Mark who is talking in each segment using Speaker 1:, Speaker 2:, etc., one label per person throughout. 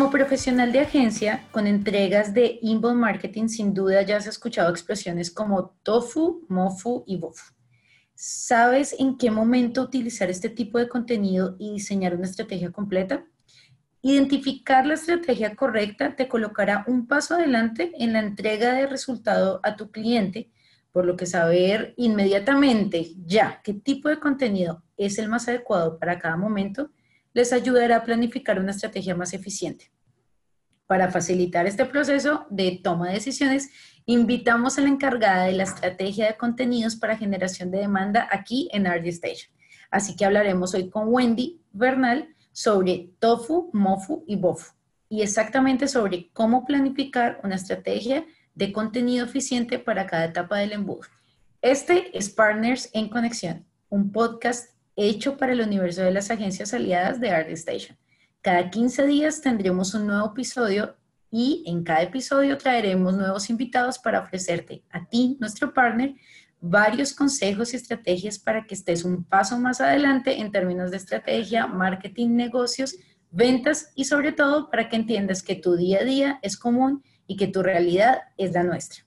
Speaker 1: Como profesional de agencia con entregas de inbound marketing, sin duda ya has escuchado expresiones como tofu, mofu y bofu. ¿Sabes en qué momento utilizar este tipo de contenido y diseñar una estrategia completa? Identificar la estrategia correcta te colocará un paso adelante en la entrega de resultado a tu cliente, por lo que saber inmediatamente ya qué tipo de contenido es el más adecuado para cada momento les ayudará a planificar una estrategia más eficiente. Para facilitar este proceso de toma de decisiones, invitamos a la encargada de la estrategia de contenidos para generación de demanda aquí en RD Station. Así que hablaremos hoy con Wendy Bernal sobre tofu, mofu y bofu y exactamente sobre cómo planificar una estrategia de contenido eficiente para cada etapa del embudo. Este es Partners en Conexión, un podcast hecho para el universo de las agencias aliadas de Art Station. Cada 15 días tendremos un nuevo episodio y en cada episodio traeremos nuevos invitados para ofrecerte a ti, nuestro partner, varios consejos y estrategias para que estés un paso más adelante en términos de estrategia, marketing, negocios, ventas y sobre todo para que entiendas que tu día a día es común y que tu realidad es la nuestra.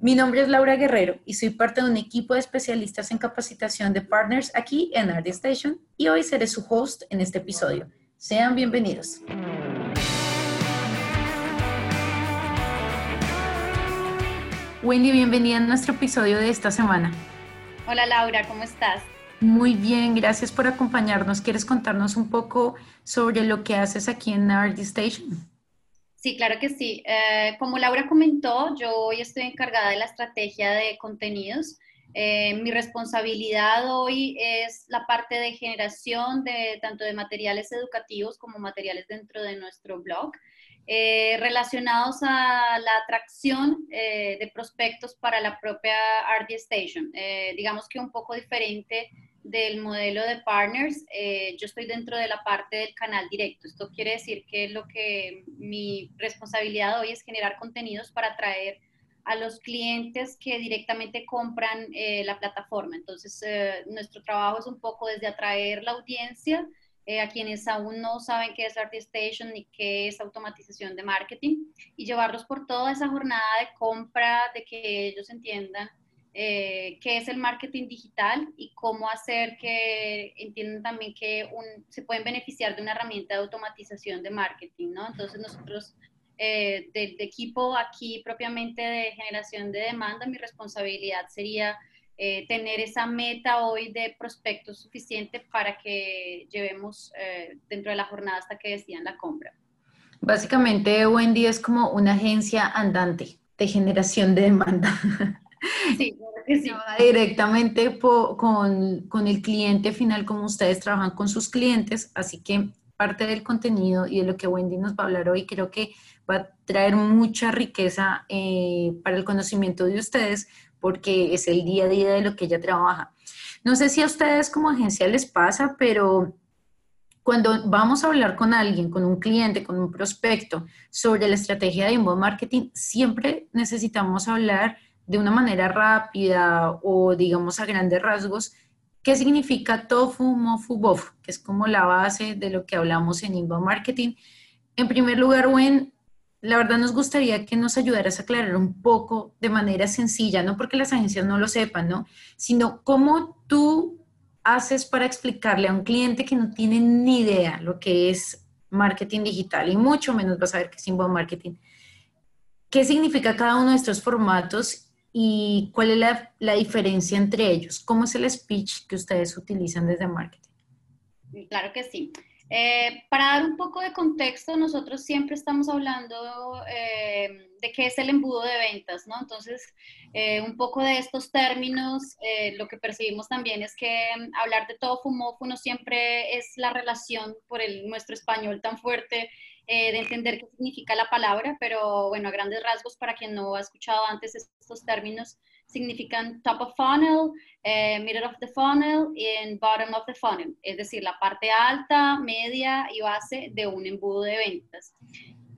Speaker 1: Mi nombre es Laura Guerrero y soy parte de un equipo de especialistas en capacitación de partners aquí en Art Station y hoy seré su host en este episodio. Sean bienvenidos. Wendy, bienvenida a nuestro episodio de esta semana.
Speaker 2: Hola Laura, ¿cómo estás?
Speaker 1: Muy bien, gracias por acompañarnos. ¿Quieres contarnos un poco sobre lo que haces aquí en Art Station?
Speaker 2: Sí, claro que sí. Eh, como Laura comentó, yo hoy estoy encargada de la estrategia de contenidos. Eh, mi responsabilidad hoy es la parte de generación de tanto de materiales educativos como materiales dentro de nuestro blog, eh, relacionados a la atracción de prospectos para la propia RD Station. digamos que un poco diferente del modelo de partners, eh, yo estoy dentro de la parte del canal directo. Esto quiere decir que lo que mi responsabilidad hoy es generar contenidos para atraer a los clientes que directamente compran eh, la plataforma. Entonces, eh, nuestro trabajo es un poco desde atraer la audiencia a quienes aún no saben qué es Artistation ni qué es automatización de marketing y llevarlos por toda esa jornada de compra, de que ellos entiendan eh, qué es el marketing digital y cómo hacer que entiendan también que se pueden beneficiar de una herramienta de automatización de marketing, ¿no? Entonces nosotros eh, del equipo aquí propiamente de generación de demanda, mi responsabilidad sería eh, tener esa meta hoy de prospectos suficiente para que llevemos dentro de la jornada hasta que decidan la compra.
Speaker 1: Básicamente, Wendy es como una agencia andante de generación de demanda. Sí, directamente con, con, el cliente final, como ustedes trabajan con sus clientes, así que parte del contenido y de lo que Wendy nos va a hablar hoy creo que va a traer mucha riqueza eh, para el conocimiento de ustedes porque es el día a día de lo que ella trabaja. No sé si a ustedes como agencia les pasa, pero cuando vamos a hablar con alguien, con un cliente, con un prospecto sobre la estrategia de inbound marketing, siempre necesitamos hablar de una manera rápida o digamos a grandes rasgos, ¿qué significa tofu, mofu, bofu? Que es como la base de lo que hablamos en inbound marketing. En primer lugar, Wen, la verdad nos gustaría que nos ayudaras a aclarar un poco de manera sencilla, no porque las agencias no lo sepan, ¿no? Sino cómo tú haces para explicarle a un cliente que no tiene ni idea lo que es marketing digital y mucho menos va a saber qué es inbound marketing. ¿Qué significa cada uno de estos formatos y cuál es la, diferencia entre ellos. ¿Cómo es el speech que ustedes utilizan desde marketing?
Speaker 2: Claro que sí. Eh, para dar un poco de contexto, nosotros siempre estamos hablando eh, de qué es el embudo de ventas, ¿no? Entonces, eh, un poco de estos términos, lo que percibimos también es que hablar de todo fumofu no siempre es la relación por el, nuestro español tan fuerte eh, de entender qué significa la palabra, pero bueno, a grandes rasgos, para quien no ha escuchado antes estos términos, significan top of funnel, eh, middle of the funnel y bottom of the funnel, es decir, la parte alta, media y base de un embudo de ventas.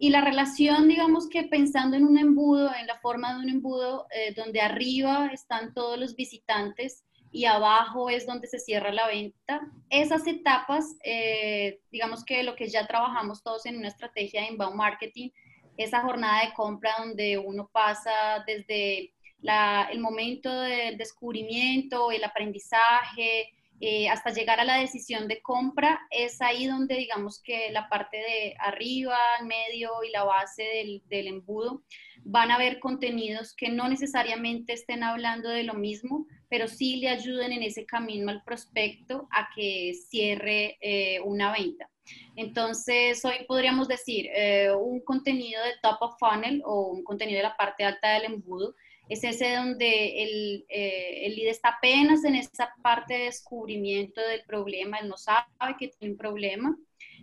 Speaker 2: Y la relación, digamos que pensando en un embudo, en la forma de un embudo, eh, donde arriba están todos los visitantes y abajo es donde se cierra la venta. Esas etapas, eh, digamos que lo que ya trabajamos todos en una estrategia de inbound marketing, esa jornada de compra donde uno pasa desde el momento del descubrimiento, el aprendizaje, eh, hasta llegar a la decisión de compra, es ahí donde digamos que la parte de arriba, medio y la base del, embudo van a ver contenidos que no necesariamente estén hablando de lo mismo, pero sí le ayuden en ese camino al prospecto a que cierre eh, una venta. Entonces, hoy podríamos decir eh, un contenido de top of funnel o un contenido de la parte alta del embudo es ese donde el, eh, lead está apenas en esa parte de descubrimiento del problema, él no sabe que tiene un problema.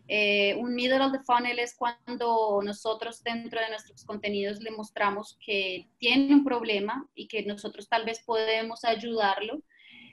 Speaker 2: Eh, un middle of the funnel es cuando nosotros dentro de nuestros contenidos le mostramos que tiene un problema y que nosotros tal vez podemos ayudarlo.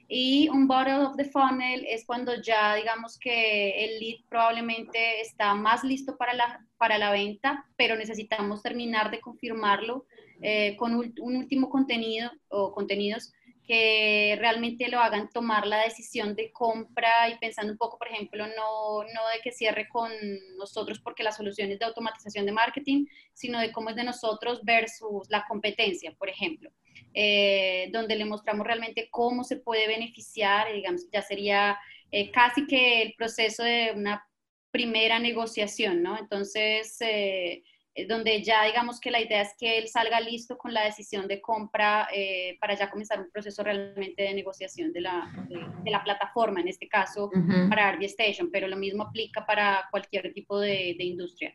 Speaker 2: Y un bottom of the funnel es cuando ya digamos que el lead probablemente está más listo para la, para la venta, pero necesitamos terminar de confirmarlo eh, con un, último contenido o contenidos que realmente lo hagan tomar la decisión de compra y pensando un poco, por ejemplo, no, no de que cierre con nosotros porque la solución es de automatización de marketing, sino de cómo es de nosotros versus la competencia, por ejemplo, eh, donde le mostramos realmente cómo se puede beneficiar, digamos, ya sería eh, casi que el proceso de una primera negociación, ¿no? Entonces, eh, donde ya digamos que la idea es que él salga listo con la decisión de compra eh, para ya comenzar un proceso realmente de negociación de la, de, la plataforma, en este caso para RD Station, pero lo mismo aplica para cualquier tipo de, de industria.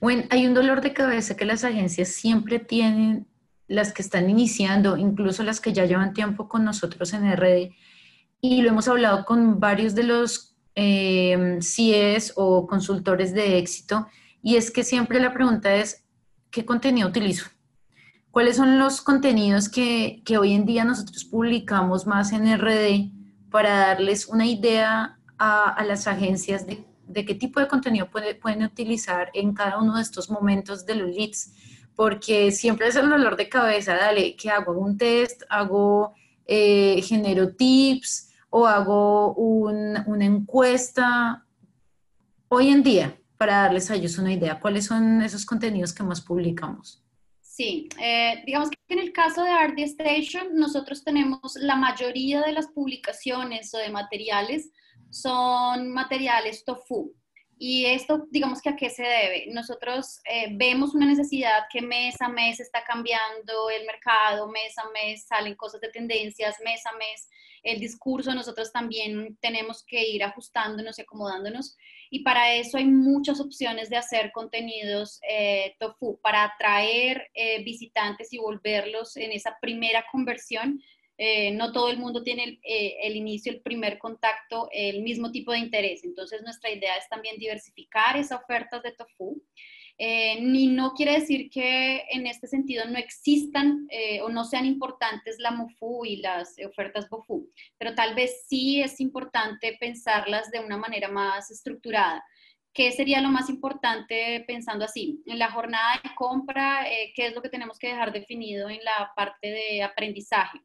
Speaker 1: Bueno, hay un dolor de cabeza que las agencias siempre tienen, las que están iniciando, incluso las que ya llevan tiempo con nosotros en RD, y lo hemos hablado con varios de los eh, CIEs o consultores de éxito, y es que siempre la pregunta es, ¿qué contenido utilizo? ¿Cuáles son los contenidos que, hoy en día nosotros publicamos más en RD para darles una idea a, las agencias de, qué tipo de contenido pueden utilizar en cada uno de estos momentos de los leads? Porque siempre es el dolor de cabeza, dale, ¿qué hago? ¿Hago un test? ¿Hago, eh, genero tips? ¿O hago una encuesta? Hoy en día, para darles a ellos una idea, ¿cuáles son esos contenidos que más publicamos?
Speaker 2: Sí, eh, digamos que en el caso de RD Station, nosotros tenemos la mayoría de las publicaciones o de materiales son materiales tofu. Y esto, digamos que a qué se debe. Nosotros eh, vemos una necesidad que mes a mes está cambiando el mercado, mes a mes salen cosas de tendencias, mes a mes el discurso, nosotros también tenemos que ir ajustándonos y acomodándonos y para eso hay muchas opciones de hacer contenidos eh, tofu para atraer eh, visitantes y volverlos en esa primera conversión. Eh, no todo el mundo tiene el, el, inicio, el primer contacto, el mismo tipo de interés. Entonces nuestra idea es también diversificar esas ofertas de tofu eh, ni no quiere decir que en este sentido no existan eh, o no sean importantes la MOFU y las ofertas BOFU, pero tal vez sí es importante pensarlas de una manera más estructurada. ¿Qué sería lo más importante pensando así? En la jornada de compra, eh, ¿qué es lo que tenemos que dejar definido en la parte de aprendizaje?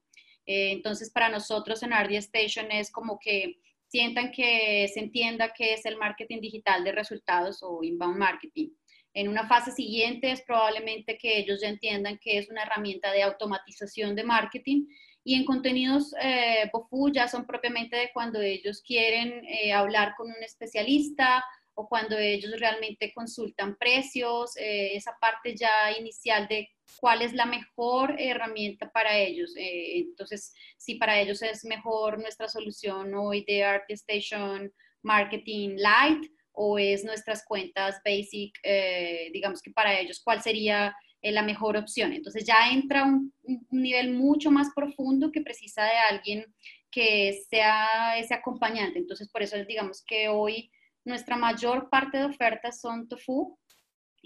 Speaker 2: entonces, para nosotros en RD Station es como que sientan que se entienda qué es el marketing digital de resultados o inbound marketing. En una fase siguiente es probablemente que ellos ya entiendan que es una herramienta de automatización de marketing y en contenidos eh, BOFU ya son propiamente de cuando ellos quieren eh, hablar con un especialista o cuando ellos realmente consultan precios, eh, esa parte ya inicial de cuál es la mejor herramienta para ellos. Eh, entonces, si para ellos es mejor nuestra solución hoy de ArtStation Marketing Lite, o es nuestras cuentas basic, eh, digamos que para ellos, cuál sería eh, la mejor opción. Entonces ya entra un, un, nivel mucho más profundo que precisa de alguien que sea ese acompañante. Entonces por eso digamos que hoy nuestra mayor parte de ofertas son tofu,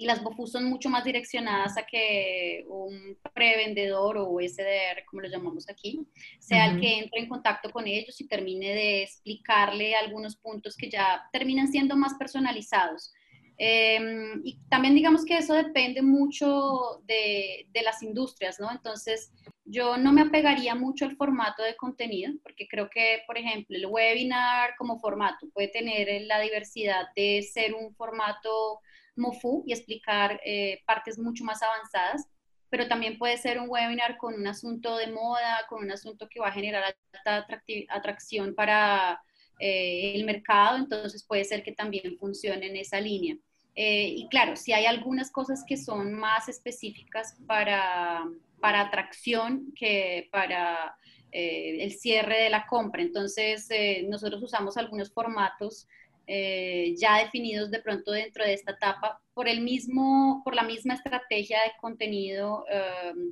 Speaker 2: y las BOFU son mucho más direccionadas a que un prevendedor o SDR, como lo llamamos aquí, sea el que entre en contacto con ellos y termine de explicarle algunos puntos que ya terminan siendo más personalizados. Em, y también digamos que eso depende mucho de, de, las industrias, ¿no? Entonces, yo no me apegaría mucho al formato de contenido, porque creo que, por ejemplo, el webinar como formato puede tener la diversidad de ser un formato MOFU y explicar eh, partes mucho más avanzadas, pero también puede ser un webinar con un asunto de moda, con un asunto que va a generar alta atracción para eh, el mercado, entonces puede ser que también funcione en esa línea. Eh, y claro, si hay algunas cosas que son más específicas para, para atracción que para el cierre de la compra. Entonces, nosotros usamos algunos formatos ya definidos de pronto dentro de esta etapa por, el mismo, por la misma estrategia de contenido,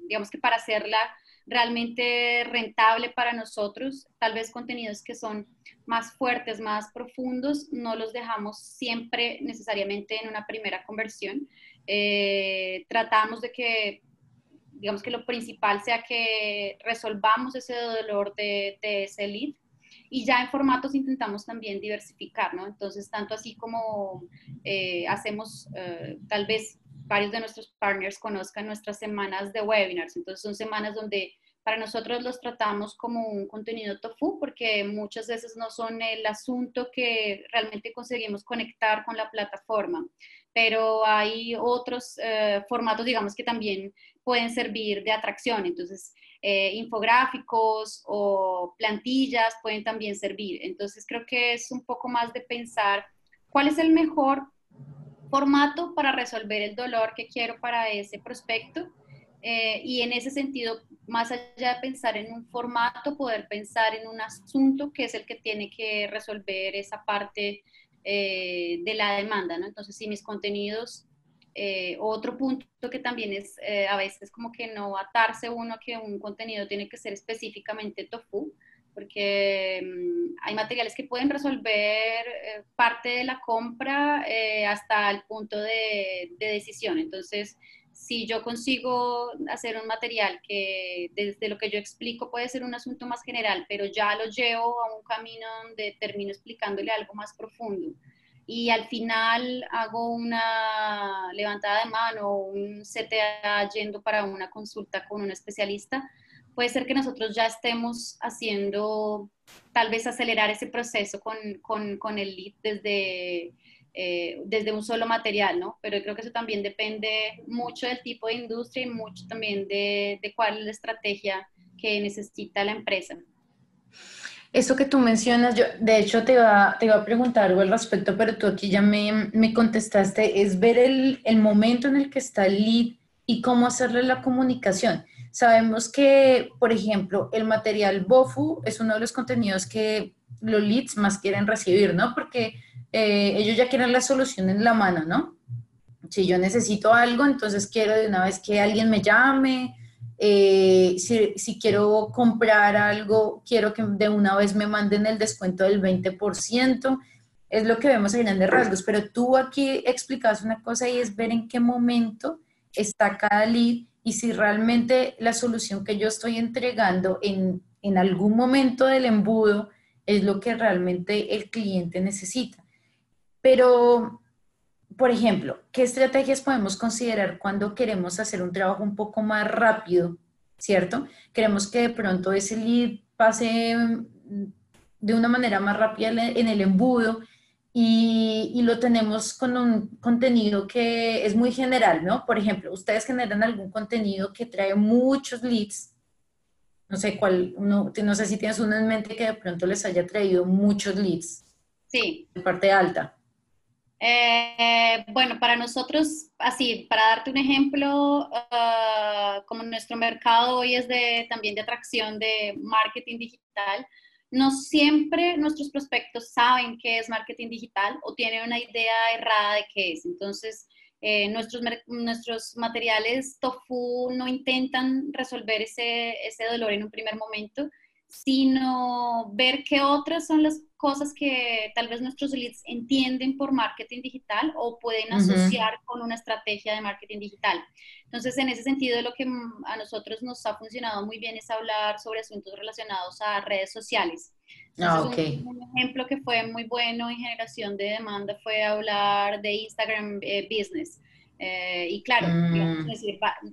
Speaker 2: digamos que para hacerla realmente rentable para nosotros, tal vez contenidos que son más fuertes, más profundos, no los dejamos siempre necesariamente en una primera conversión. Eh, tratamos de que, digamos que lo principal sea que resolvamos ese dolor de, ese lead y ya en formatos intentamos también diversificar, ¿no? Entonces, tanto así como eh, hacemos eh, tal vez varios de nuestros partners conozcan nuestras semanas de webinars. Entonces son semanas donde para nosotros los tratamos como un contenido tofu porque muchas veces no son el asunto que realmente conseguimos conectar con la plataforma, pero hay otros eh, formatos, digamos, que también pueden servir de atracción. Entonces, eh, infográficos o plantillas pueden también servir. Entonces, creo que es un poco más de pensar cuál es el mejor formato para resolver el dolor que quiero para ese prospecto. Eh, y en ese sentido más allá de pensar en un formato, poder pensar en un asunto que es el que tiene que resolver esa parte eh, de la demanda, ¿no? Entonces, si mis contenidos, eh, otro punto que también es eh, a veces como que no atarse uno que un contenido tiene que ser específicamente tofu, porque mm, hay materiales que pueden resolver parte de la compra hasta el punto de, de decisión. Entonces, si yo consigo hacer un material que desde lo que yo explico puede ser un asunto más general, pero ya lo llevo a un camino donde termino explicándole algo más profundo y al final hago una levantada de mano un CTA yendo para una consulta con un especialista, puede ser que nosotros ya estemos haciendo, tal vez acelerar ese proceso con, con, con el lead desde eh, desde un solo material, ¿no? Pero creo que eso también depende mucho del tipo de industria y mucho también de, cuál es la estrategia que necesita la empresa.
Speaker 1: Eso que tú mencionas, yo de hecho te iba, te iba a preguntar algo al respecto, pero tú aquí ya me, me contestaste, es ver el, el, momento en el que está el lead y cómo hacerle la comunicación. Sabemos que, por ejemplo, el material BOFU es uno de los contenidos que los leads más quieren recibir, ¿no? Porque eh, ellos ya quieren la solución en la mano, ¿no? Si yo necesito algo, entonces quiero de una vez que alguien me llame. Eh, si, si, quiero comprar algo, quiero que de una vez me manden el descuento del 20%. Es lo que vemos en grandes rasgos. Pero tú aquí explicas una cosa y es ver en qué momento está cada lead y si realmente la solución que yo estoy entregando en, en algún momento del embudo es lo que realmente el cliente necesita. Pero, por ejemplo, ¿qué estrategias podemos considerar cuando queremos hacer un trabajo un poco más rápido, ¿cierto? Queremos que de pronto ese lead pase mm, de una manera más rápida en el embudo y, y, lo tenemos con un contenido que es muy general, ¿no? Por ejemplo, ustedes generan algún contenido que trae muchos leads, no sé cuál, no, no sé si tienes uno en mente que de pronto les haya traído muchos leads.
Speaker 2: Sí.
Speaker 1: De parte alta.
Speaker 2: Eh, bueno, para nosotros, así, para darte un ejemplo, ah, como nuestro mercado hoy es de, también de atracción de marketing digital, no siempre nuestros prospectos saben qué es marketing digital o tienen una idea errada de qué es. Entonces, eh, nuestros, nuestros materiales tofu no intentan resolver ese, ese dolor en un primer momento, sino ver qué otras son las cosas que tal vez nuestros leads entienden por marketing digital o pueden asociar con una estrategia de marketing digital. Entonces, en ese sentido, lo que a nosotros nos ha funcionado muy bien es hablar sobre asuntos relacionados a redes sociales.
Speaker 1: ah, okay.
Speaker 2: un, ejemplo que fue muy bueno en generación de demanda fue hablar de Instagram eh, Business. Eh, y claro, mm.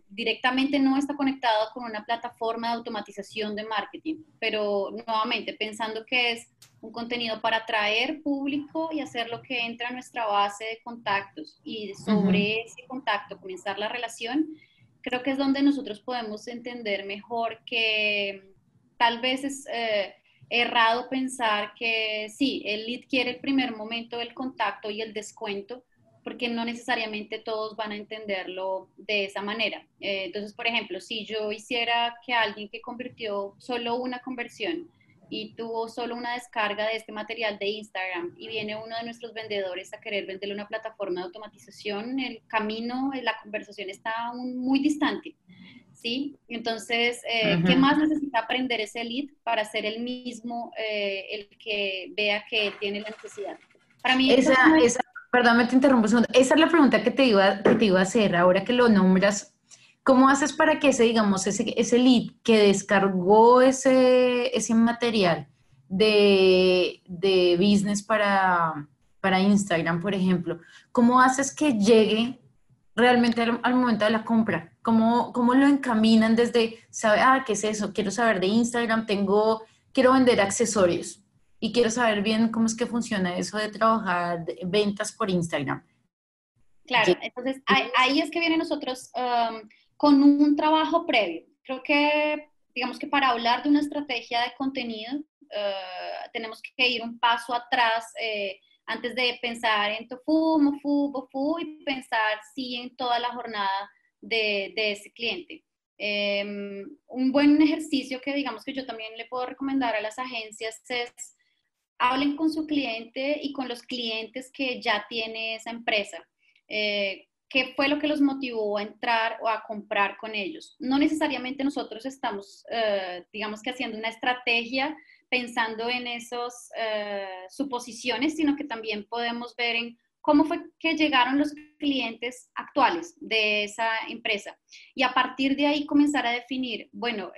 Speaker 2: directamente no está conectado con una plataforma de automatización de marketing, pero nuevamente pensando que es un contenido para atraer público y hacer lo que entra a nuestra base de contactos y sobre ese contacto comenzar la relación, creo que es donde nosotros podemos entender mejor que tal vez es eh, errado pensar que sí, el lead quiere el primer momento del contacto y el descuento, porque no necesariamente todos van a entenderlo de esa manera. Eh, entonces, por ejemplo, si yo hiciera que alguien que convirtió solo una conversión y tuvo solo una descarga de este material de Instagram y viene uno de nuestros vendedores a querer venderle una plataforma de automatización, el camino, la conversación está muy distante. ¿Sí? Entonces, eh, ¿qué más necesita aprender ese lead para ser el mismo, eh, el que vea que tiene la necesidad?
Speaker 1: Para mí, esa, esa Perdón, me te interrumpo un segundo. Esa es la pregunta que te iba, que te iba a hacer. Ahora que lo nombras, ¿cómo haces para que ese, digamos, ese, ese lead que descargó ese, ese material de, de business para, para Instagram, por ejemplo, cómo haces que llegue realmente al, momento de la compra? ¿Cómo, ¿Cómo, lo encaminan desde, sabe, ah, qué es eso? Quiero saber de Instagram, tengo, quiero vender accesorios y quiero saber bien cómo es que funciona eso de trabajar ventas por Instagram.
Speaker 2: Claro, entonces ahí, es que vienen nosotros um, con un trabajo previo. Creo que, digamos que para hablar de una estrategia de contenido, uh, tenemos que ir un paso atrás eh, antes de pensar en tofu, mofu, bofu y pensar sí en toda la jornada de, de ese cliente. Em, un buen ejercicio que digamos que yo también le puedo recomendar a las agencias es hablen con su cliente y con los clientes que ya tiene esa empresa. Eh, ¿Qué fue lo que los motivó a entrar o a comprar con ellos? No necesariamente nosotros estamos, eh, digamos que haciendo una estrategia pensando en esas eh, suposiciones, sino que también podemos ver en cómo fue que llegaron los clientes actuales de esa empresa. Y a partir de ahí comenzar a definir, bueno,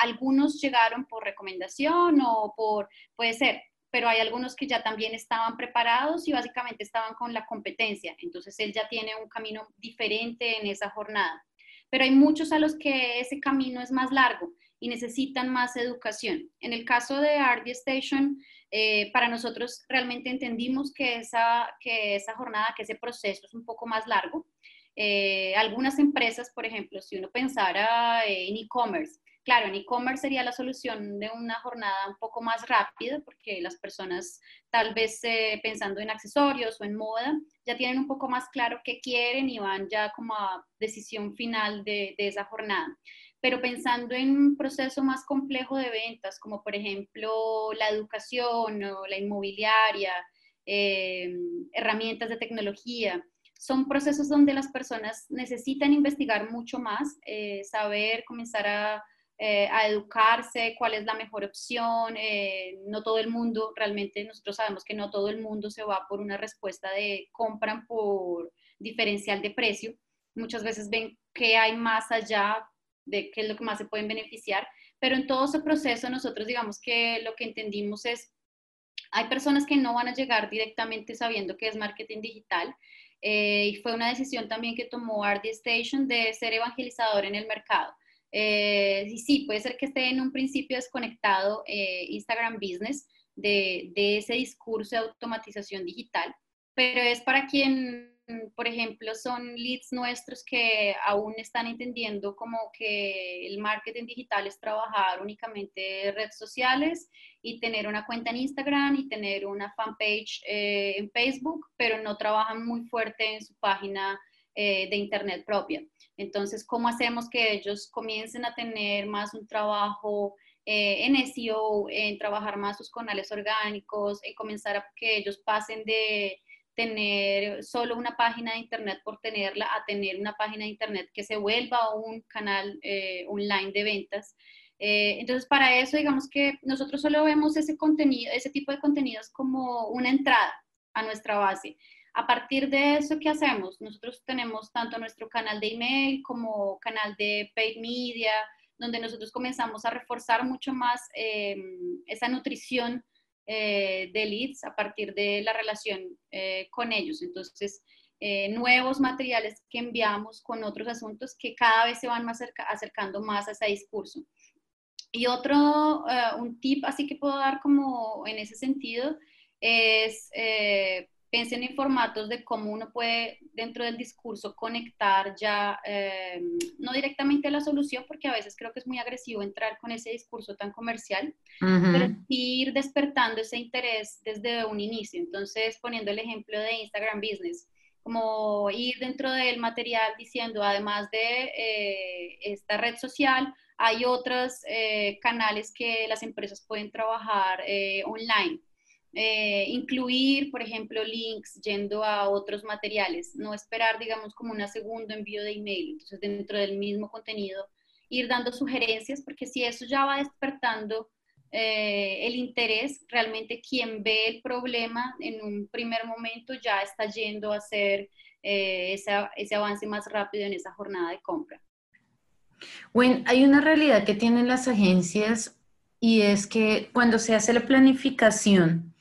Speaker 2: algunos llegaron por recomendación o por, puede ser, pero hay algunos que ya también estaban preparados y básicamente estaban con la competencia. Entonces él ya tiene un camino diferente en esa jornada. Pero hay muchos a los que ese camino es más largo y necesitan más educación. En el caso de RD Station, eh, para nosotros realmente entendimos que esa, que esa jornada, que ese proceso es un poco más largo. Eh, algunas empresas, por ejemplo, si uno pensara en e-commerce, Claro, en e-commerce sería la solución de una jornada un poco más rápida porque las personas tal vez eh, pensando en accesorios o en moda ya tienen un poco más claro qué quieren y van ya como a decisión final de, esa jornada. Pero pensando en un proceso más complejo de ventas, como por ejemplo la educación o la inmobiliaria, eh, herramientas de tecnología, son procesos donde las personas necesitan investigar mucho más, eh, saber, comenzar a eh, a educarse, cuál es la mejor opción. Eh, no todo el mundo, realmente nosotros sabemos que no todo el mundo se va por una respuesta de compran por diferencial de precio. Muchas veces ven que hay más allá de qué es lo que más se pueden beneficiar, pero en todo ese proceso nosotros digamos que lo que entendimos es, hay personas que no van a llegar directamente sabiendo que es marketing digital, eh, y fue una decisión también que tomó RD Station de ser evangelizador en el mercado. Eh, y sí, puede ser que esté en un principio desconectado eh, Instagram Business de, ese discurso de automatización digital, pero es para quien, por ejemplo, son leads nuestros que aún están entendiendo como que el marketing digital es trabajar únicamente redes sociales y tener una cuenta en Instagram y tener una fanpage eh, en Facebook, pero no trabajan muy fuerte en su página de internet propia. Entonces, ¿cómo hacemos que ellos comiencen a tener más un trabajo eh, en SEO, en trabajar más sus canales orgánicos, en comenzar a que ellos pasen de tener solo una página de internet por tenerla a tener una página de internet que se vuelva un canal eh, online de ventas. Eh, entonces, para eso, digamos que nosotros solo vemos ese contenido, ese tipo de contenidos como una entrada a nuestra base. A partir de eso, ¿qué hacemos? Nosotros tenemos tanto nuestro canal de email como canal de paid media, donde nosotros comenzamos a reforzar mucho más em, esa nutrición eh, de leads a partir de la relación eh, con ellos. Entonces, eh, nuevos materiales que enviamos con otros asuntos que cada vez se van más acercando más a ese discurso. Y otro, eh, un tip así que puedo dar como en ese sentido es eh, piensen en formatos de cómo uno puede dentro del discurso conectar ya, eh, no directamente a la solución, porque a veces creo que es muy agresivo entrar con ese discurso tan comercial, pero ir despertando ese interés desde un inicio. Entonces, poniendo el ejemplo de Instagram Business, como ir dentro del material diciendo, además de eh, esta red social, hay otros eh, canales que las empresas pueden trabajar online eh, incluir, por ejemplo, links yendo a otros materiales, no esperar, digamos, como un segundo envío de email. Entonces, dentro del mismo contenido, ir dando sugerencias, porque si eso ya va despertando eh, el interés, realmente quien ve el problema en un primer momento ya está yendo a hacer eh, ese avance más rápido en esa jornada de compra.
Speaker 1: Bueno, hay una realidad que tienen las agencias y es que cuando se hace la planificación,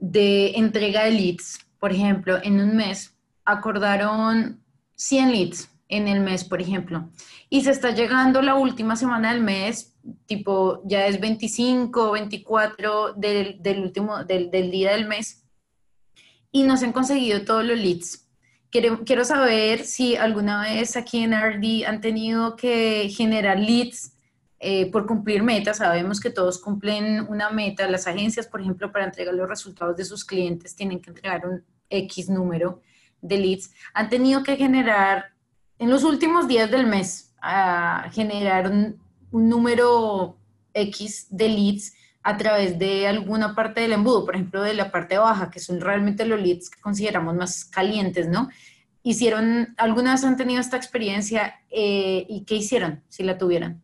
Speaker 1: de entrega de leads. Por ejemplo, en un mes acordaron 100 leads en el mes, por ejemplo, y se está llegando la última semana del mes, tipo ya es 25, 24 del, del último, del, del, día del mes, y no se han conseguido todos los leads. Quiero, quiero saber si alguna vez aquí en RD han tenido que generar leads eh, por cumplir metas. Sabemos que todos cumplen una meta. Las agencias, por ejemplo, para entregar los resultados de sus clientes, tienen que entregar un X número de leads. Han tenido que generar, en los últimos días del mes, generar un, un número X de leads a través de alguna parte del embudo, por ejemplo, de la parte baja, que son realmente los leads que consideramos más calientes, ¿no? Hicieron, algunas han tenido esta experiencia eh, y qué hicieron si la tuvieran?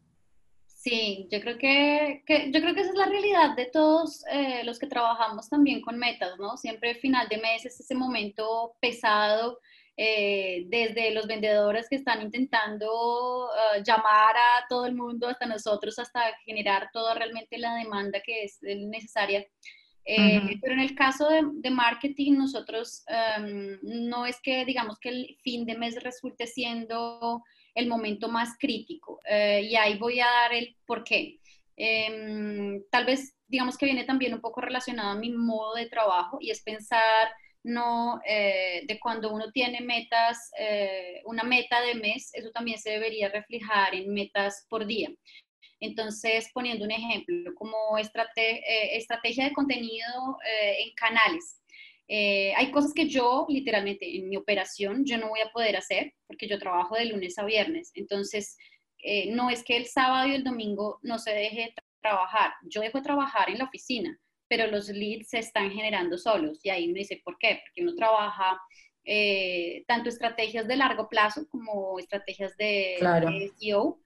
Speaker 2: Sí, yo creo que, yo creo que esa es la realidad de todos eh, los que trabajamos también con metas, ¿no? Siempre final de mes es ese momento pesado, eh, desde los vendedores que están intentando eh, llamar a todo el mundo, hasta nosotros, hasta generar toda realmente la demanda que es necesaria. Pero en el caso de, marketing, nosotros em, no es que digamos que el fin de mes resulte siendo el momento más crítico. Eh, y ahí voy a dar el por qué. Em, tal vez, digamos que viene también un poco relacionado a mi modo de trabajo y es pensar no eh, de cuando uno tiene metas, eh, una meta de mes, eso también se debería reflejar en metas por día. Entonces, poniendo un ejemplo, como estrategia de contenido en canales. Eh, hay cosas que yo, literalmente, en mi operación, yo no voy a poder hacer porque yo trabajo de lunes a viernes. Entonces, eh, no es que el sábado y el domingo no se deje trabajar. Yo dejo de trabajar en la oficina, pero los leads se están generando solos. Y ahí me dice, ¿por qué? Porque uno trabaja eh, tanto estrategias de largo plazo como estrategias de, de SEO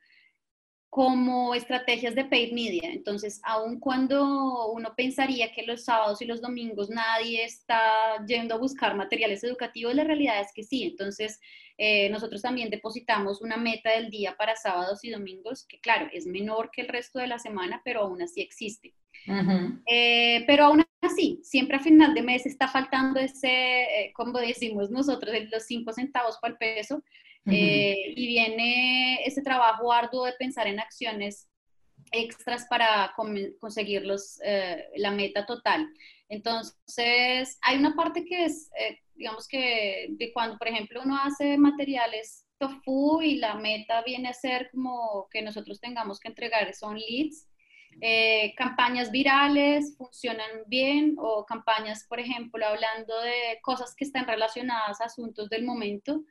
Speaker 2: como estrategias de paid media. Entonces, aun cuando uno pensaría que los sábados y los domingos nadie está yendo a buscar materiales educativos, la realidad es que sí. Entonces, eh, nosotros también depositamos una meta del día para sábados y domingos, que claro, es menor que el resto de la semana, pero aún así existe. Eh, pero aún así, siempre a final de mes está faltando ese, eh, como decimos nosotros, los cinco centavos para el peso, eh, y viene ese trabajo arduo de pensar en acciones extras para conseguir eh, la meta total. Entonces, hay una parte que es, eh, digamos que de cuando, por ejemplo, uno hace materiales tofu y la meta viene a ser como que nosotros tengamos que entregar son leads. campañas virales funcionan bien o campañas, por ejemplo, hablando de cosas que están relacionadas a asuntos del momento.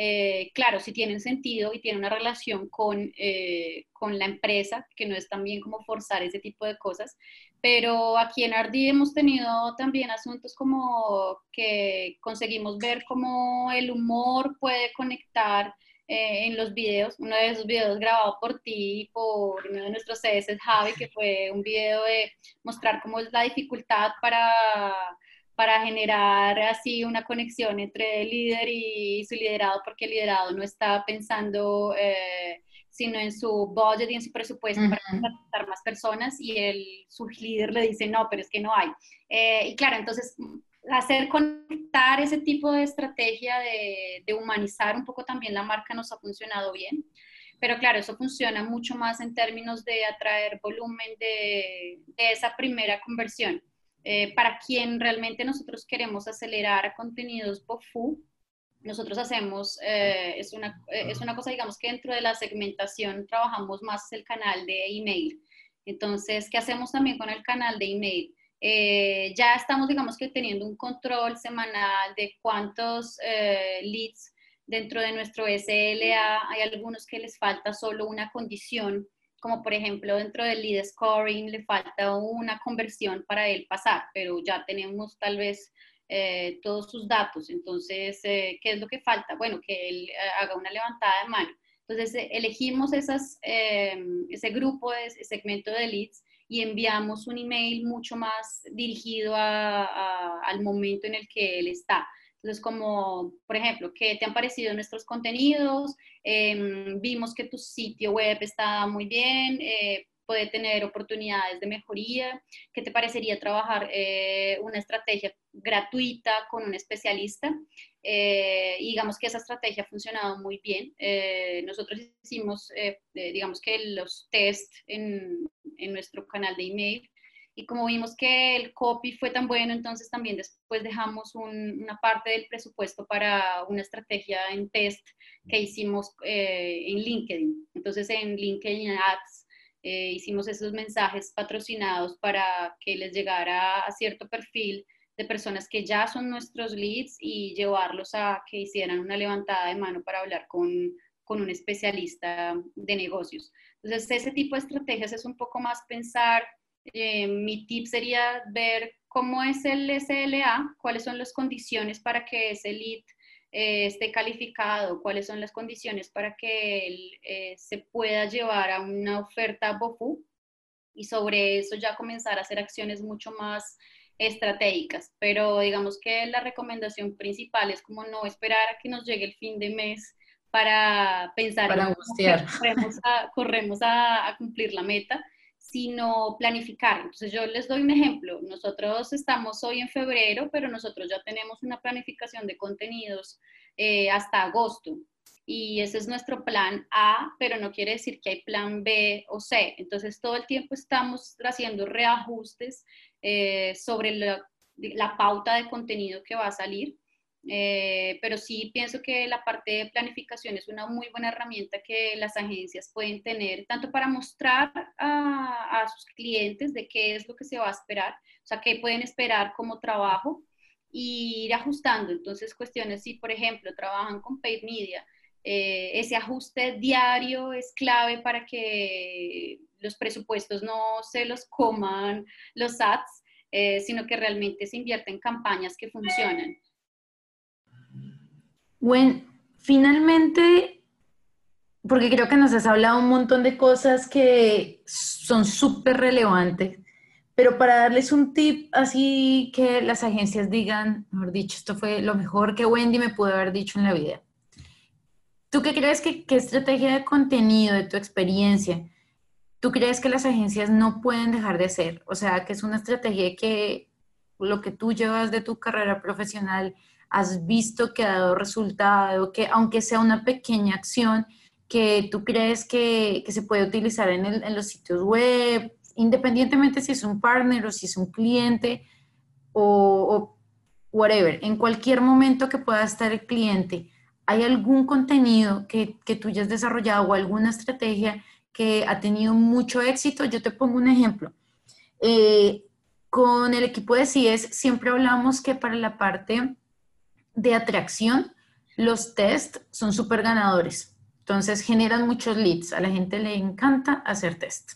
Speaker 2: Eh, claro, si tienen sentido y tienen una relación con, eh, con, la empresa, que no es también como forzar ese tipo de cosas, pero aquí en Ardi hemos tenido también asuntos como que conseguimos ver cómo el humor puede conectar eh, en los videos, uno de esos videos grabado por ti y por uno de nuestros CS, Javi, que fue un video de mostrar cómo es la dificultad para para generar así una conexión entre el líder y su liderado, porque el liderado no está pensando eh, sino en su budget y en su presupuesto para contratar más personas y el, su líder le dice, no, pero es que no hay. Eh, y claro, entonces hacer conectar ese tipo de estrategia de, de, humanizar un poco también la marca nos ha funcionado bien. Pero claro, eso funciona mucho más en términos de atraer volumen de, de esa primera conversión. Eh, para quien realmente nosotros queremos acelerar contenidos BOFU, nosotros hacemos, eh, es, una, eh, es una cosa, digamos que dentro de la segmentación trabajamos más el canal de email. Entonces, ¿qué hacemos también con el canal de email? ya estamos, digamos que teniendo un control semanal de cuántos leads dentro de nuestro SLA. Hay algunos que les falta solo una condición como por ejemplo dentro del lead scoring le falta una conversión para él pasar, pero ya tenemos tal vez eh, todos sus datos. Entonces, eh, ¿qué es lo que falta? Bueno, que él eh, haga una levantada de mano. Entonces, elegimos esas, ese grupo, ese segmento de leads y enviamos un email mucho más dirigido al momento en el que él está. Entonces, como, por ejemplo, ¿qué te han parecido nuestros contenidos? Em, vimos que tu sitio web está muy bien, eh, puede tener oportunidades de mejoría. ¿Qué te parecería trabajar eh, una estrategia gratuita con un especialista? Eh, digamos que esa estrategia ha funcionado muy bien. nosotros hicimos, digamos que los test en, en nuestro canal de email y como vimos que el copy fue tan bueno, entonces también después dejamos una parte del presupuesto para una estrategia en test que hicimos eh, en LinkedIn. Entonces en LinkedIn Ads eh, hicimos esos mensajes patrocinados para que les llegara a cierto perfil de personas que ya son nuestros leads y llevarlos a que hicieran una levantada de mano para hablar con, con un especialista de negocios. Entonces, ese tipo de estrategias es un poco más pensar eh, mi tip sería ver cómo es el SLA, cuáles son las condiciones para que ese lead eh, esté calificado, cuáles son las condiciones para que él eh, se pueda llevar a una oferta BOFU y sobre eso ya comenzar a hacer acciones mucho más estratégicas. Pero digamos que la recomendación principal es como no esperar a que nos llegue el fin de mes para pensar
Speaker 1: para
Speaker 2: en corremos, a, corremos a, a cumplir la meta, sino planificar. Entonces yo les doy un ejemplo. Nosotros estamos hoy en febrero, pero nosotros ya tenemos una planificación de contenidos eh, hasta agosto. Y ese es nuestro plan A, pero no quiere decir que hay plan B o C. Entonces todo el tiempo estamos haciendo reajustes eh, sobre la pauta de contenido que va a salir eh, pero sí pienso que la parte de planificación es una muy buena herramienta que las agencias pueden tener, tanto para mostrar a, sus clientes de qué es lo que se va a esperar, o sea, qué pueden esperar como trabajo y ir ajustando. Entonces, cuestiones si, por ejemplo, trabajan con paid media, eh, ese ajuste diario es clave para que los presupuestos no se los coman los ads, eh, sino que realmente se invierten en campañas que funcionan.
Speaker 1: Bueno, finalmente, porque creo que nos has hablado un montón de cosas que son súper relevantes, pero para darles un tip así que las agencias digan, mejor dicho, esto fue lo mejor que Wendy me pudo haber dicho en la vida. ¿Tú qué crees que qué estrategia de contenido, de tu experiencia, tú crees que las agencias no pueden dejar de hacer? O sea, que es una estrategia que lo que tú llevas de tu carrera profesional has visto que ha dado resultado, que aunque sea una pequeña acción que tú crees que, se puede utilizar en, los sitios web, independientemente si es un partner o si es un cliente o, whatever, en cualquier momento que pueda estar el cliente, ¿hay algún contenido que, que tú ya has desarrollado o alguna estrategia que ha tenido mucho éxito? Yo te pongo un ejemplo. Eh, con el equipo de CIES siempre hablamos que para la parte de atracción, los test son súper ganadores. Entonces generan muchos leads. A la gente le encanta hacer test.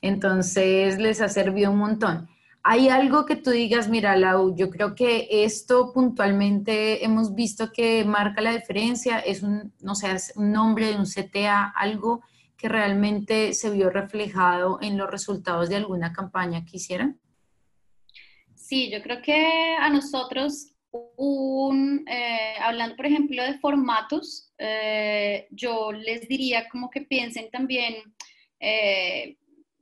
Speaker 1: Entonces les ha servido un montón. ¿Hay algo que tú digas, mira, Lau, yo creo que esto puntualmente hemos visto que marca la diferencia? Es un, no sé, un nombre de un CTA, algo que realmente se vio reflejado en los resultados de alguna campaña que hicieran?
Speaker 2: Sí, yo creo que a nosotros un, eh, hablando por ejemplo de formatos, eh, yo les diría como que piensen también, eh,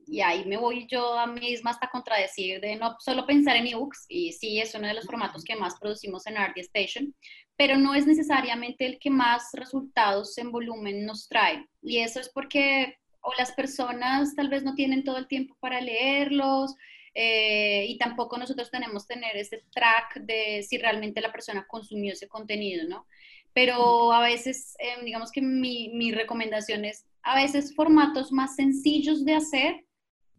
Speaker 2: y ahí me voy yo a mí misma hasta contradecir de no solo pensar en ebooks, y sí es uno de los formatos que más producimos en RD Station, pero no es necesariamente el que más resultados en volumen nos trae. Y eso es porque o las personas tal vez no tienen todo el tiempo para leerlos, eh, y tampoco nosotros tenemos tener ese track de si realmente la persona consumió ese contenido, ¿no? Pero a veces, eh, digamos que mi, mi recomendación es, a veces formatos más sencillos de hacer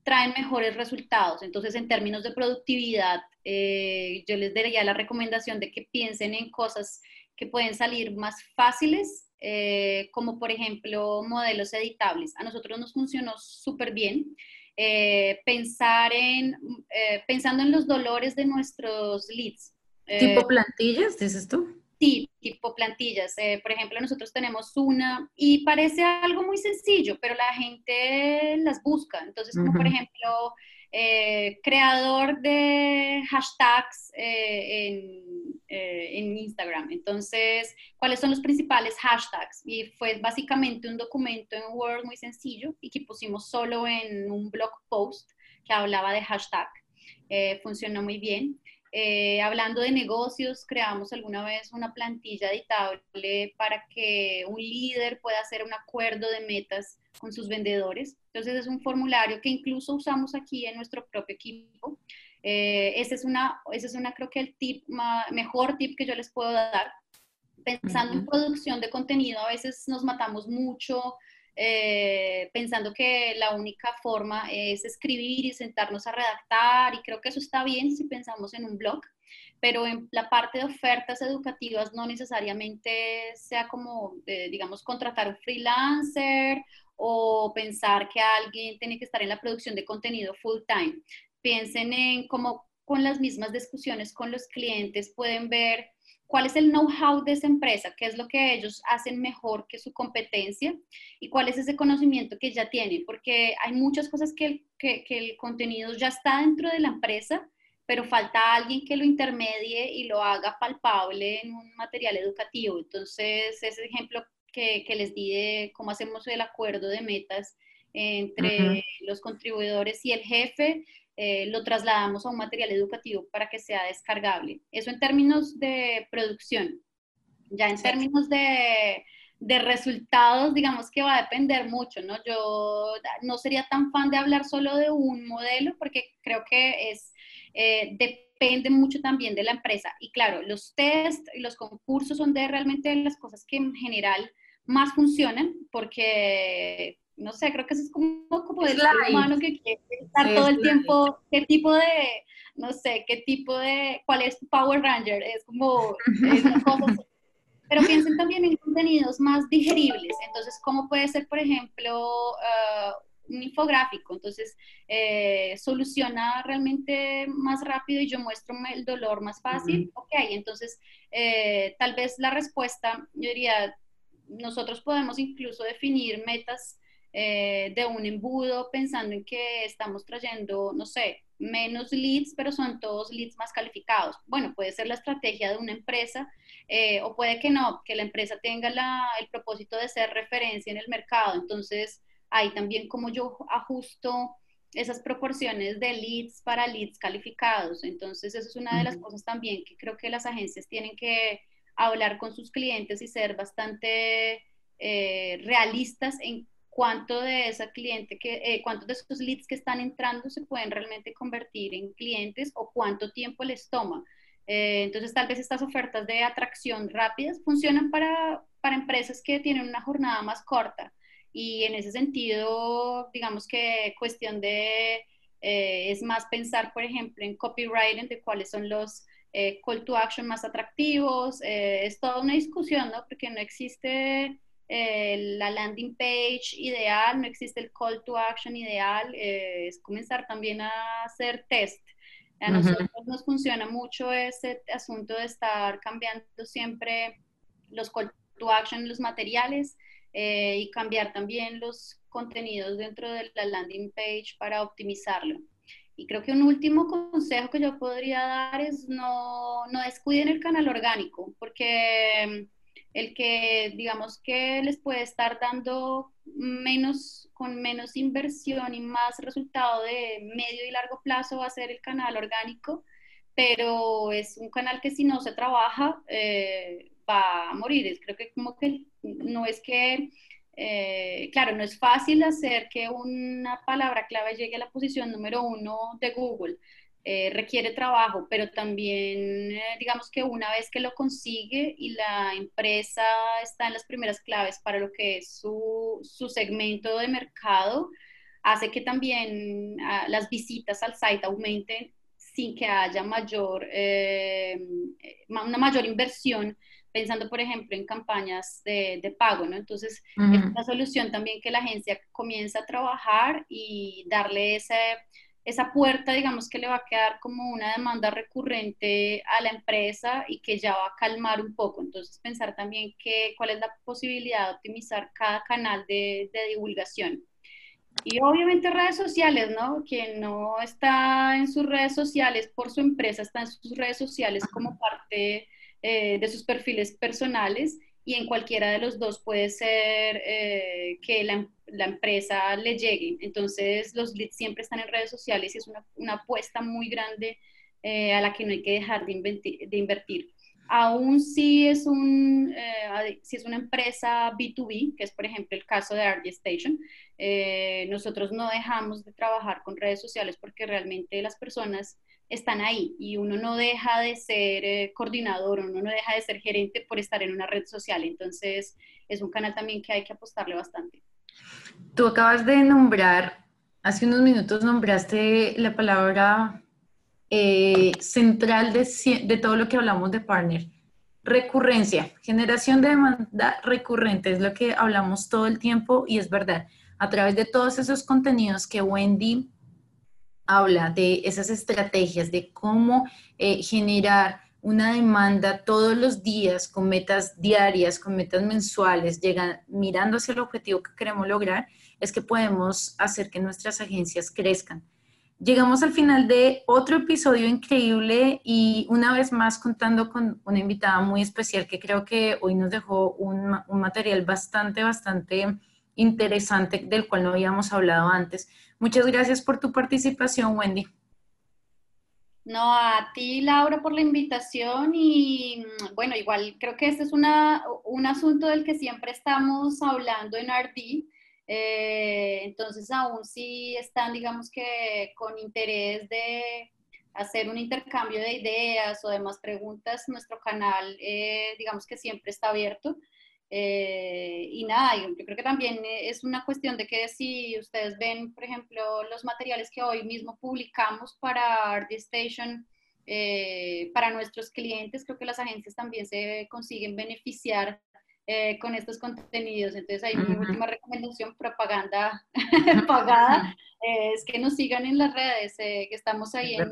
Speaker 2: traen mejores resultados. Entonces, en términos de productividad, eh, yo les daría la recomendación de que piensen en cosas que pueden salir más fáciles, como por ejemplo modelos editables. A nosotros nos funcionó súper bien. Eh, pensar en, eh, pensando en los dolores de nuestros leads.
Speaker 1: ¿Tipo eh, plantillas, dices tú?
Speaker 2: Sí, tipo plantillas. por ejemplo, nosotros tenemos una y parece algo muy sencillo, pero la gente las busca. Entonces, como por ejemplo, eh, creador de hashtags eh, eh, en, Instagram. Entonces, ¿cuáles son los principales hashtags? Y fue básicamente un documento en Word muy sencillo y que pusimos solo en un blog post que hablaba de hashtag. funcionó muy bien. hablando de negocios, creamos alguna vez una plantilla editable para que un líder pueda hacer un acuerdo de metas con sus vendedores. Entonces es un formulario que incluso usamos aquí en nuestro propio equipo. Eh, ese es una, ese es una, creo que el tip, mejor tip que yo les puedo dar. Pensando en producción de contenido, a veces nos matamos mucho eh, pensando que la única forma es escribir y sentarnos a redactar, y creo que eso está bien si pensamos en un blog, pero en la parte de ofertas educativas no necesariamente sea como, digamos, contratar un freelancer o pensar que alguien tiene que estar en la producción de contenido full time. Piensen en cómo con las mismas discusiones con los clientes pueden ver cuál es el know-how de esa empresa, qué es lo que ellos hacen mejor que su competencia y cuál es ese conocimiento que ya tienen, porque hay muchas cosas que que, que el contenido ya está dentro de la empresa, pero falta alguien que lo intermedie y lo haga palpable en un material educativo. Entonces, ese ejemplo que, les di de cómo hacemos el acuerdo de metas entre los contribuidores y el jefe, eh, lo trasladamos a un material educativo para que sea descargable. Eso en términos de producción. Ya en términos de, de, resultados, digamos que va a depender mucho, ¿no? Yo no sería tan fan de hablar solo de un modelo porque creo que es, eh, depende mucho también de la empresa. Y claro, los test y los concursos son de realmente las cosas que en general más funcionan porque, no sé, creo que eso es como, como el ser humano que quiere estar todo el tiempo, qué tipo de, no sé, qué tipo de, cuál es tu Power Ranger, es como, es pero piensen también en contenidos más digeribles, entonces, ¿cómo puede ser, por ejemplo, ah, un infográfico, entonces eh, soluciona realmente más rápido y yo muestro el dolor más fácil, ok, entonces eh, tal vez la respuesta, yo diría, nosotros podemos incluso definir metas eh, de un embudo pensando en que estamos trayendo, no sé, menos leads, pero son todos leads más calificados. Bueno, puede ser la estrategia de una empresa eh, o puede que no, que la empresa tenga el propósito de ser referencia en el mercado. Entonces, ahí también como yo ajusto esas proporciones de leads para leads calificados. Entonces, eso es una de las cosas también que creo que las agencias tienen que hablar con sus clientes y ser bastante eh, realistas en cuánto de esa cliente que, eh, cuántos de esos leads que están entrando se pueden realmente convertir en clientes o cuánto tiempo les toma. Eh, entonces, tal vez estas ofertas de atracción rápidas funcionan para, para empresas que tienen una jornada más corta. Y en ese sentido, digamos que cuestión de, es más pensar, por ejemplo, en copywriting, de cuáles son los eh, call to action más atractivos. Eh, es toda una discusión, ¿no? Porque no existe eh, la landing page ideal, no existe el call to action ideal. es comenzar también a hacer test. A nosotros nos funciona mucho ese asunto de estar cambiando siempre los call to action, los materiales y cambiar también los contenidos dentro de la landing page para optimizarlo. Y creo que un último consejo que yo podría dar es no, no descuiden el canal orgánico, porque el que digamos que les puede estar dando menos, con menos inversión y más resultado de medio y largo plazo va a ser el canal orgánico, pero es un canal que si no se trabaja eh, va a morir. Creo que como que no es que, eh, claro, no es fácil hacer que una palabra clave llegue a la posición número uno de Google, eh, requiere trabajo, pero también eh, digamos que una vez que lo consigue y la empresa está en las primeras claves para lo que es su, su segmento de mercado, hace que también ah, las visitas al site aumenten sin que haya mayor, una mayor inversión pensando, por ejemplo, en campañas de, de pago, ¿no? Entonces, es una solución también que la agencia comienza a trabajar y darle ese esa puerta, digamos que le va a quedar como una demanda recurrente a la empresa y que ya va a calmar un poco. Entonces, pensar también que, cuál es la posibilidad de optimizar cada canal de, divulgación. Y obviamente redes sociales, ¿no? Quien no está en sus redes sociales por su empresa, está en sus redes sociales como parte eh, de sus perfiles personales y en cualquiera de los dos puede ser eh, que la, la, empresa le llegue. Entonces los leads siempre están en redes sociales y es una, apuesta muy grande eh, a la que no hay que dejar de, de invertir. Aún si es, un, si es una empresa B2B, que es por ejemplo el caso de RD Station, nosotros no dejamos de trabajar con redes sociales porque realmente las personas están ahí y uno no deja de ser eh, coordinador, uno no deja de ser gerente por estar en una red social. Entonces, es un canal también que hay que apostarle bastante.
Speaker 1: Tú acabas de nombrar, hace unos minutos nombraste la palabra eh, central de, de todo lo que hablamos de partner. Recurrencia, generación de demanda recurrente, es lo que hablamos todo el tiempo y es verdad. A través de todos esos contenidos que Wendy habla de esas estrategias, de cómo eh, generar una demanda todos los días con metas diarias, con metas mensuales, llegan, mirando hacia el objetivo que queremos lograr, es que podemos hacer que nuestras agencias crezcan. Llegamos al final de otro episodio increíble y una vez más contando con una invitada muy especial que creo que hoy nos dejó un, un material bastante, bastante interesante del cual no habíamos hablado antes. Muchas gracias por tu participación, Wendy.
Speaker 2: No, a ti, Laura, por la invitación y mm, bueno, igual creo que este es un asunto del que siempre estamos hablando en RD. Eh, entonces, aún si están, digamos que con interés de hacer un intercambio de ideas o demás preguntas, nuestro canal, eh, digamos que siempre está abierto. Eh, y nada, yo creo que también es una cuestión de que si ustedes ven, por ejemplo, los materiales que hoy mismo publicamos para Art Station, eh, para nuestros clientes, creo que las agencias también se consiguen beneficiar eh, con estos contenidos. Entonces, hay mi última recomendación, propaganda pagada, es que nos sigan en las redes, que estamos ahí en,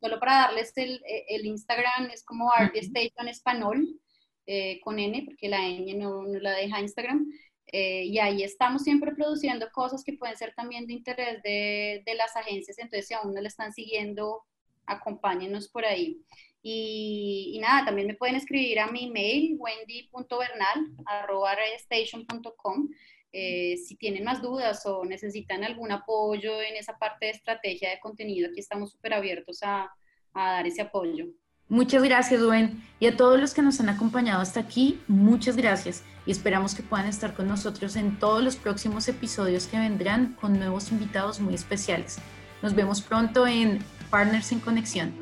Speaker 2: solo para darles el, el Instagram, es como Art Station Español. Eh, con N, porque la N no, la deja Instagram. Eh, y ahí estamos siempre produciendo cosas que pueden ser también de interés de, las agencias, entonces si aún no la están siguiendo, acompáñenos por ahí. Y, y nada, también me pueden escribir a mi email, wendy.bernal.station.com, eh, si tienen más dudas o necesitan algún apoyo en esa parte de estrategia de contenido, aquí estamos súper abiertos a dar ese apoyo.
Speaker 1: Muchas gracias, Duen. Y a todos los que nos han acompañado hasta aquí, muchas gracias. Y esperamos que puedan estar con nosotros en todos los próximos episodios que vendrán con nuevos invitados muy especiales. Nos vemos pronto en Partners en Conexión.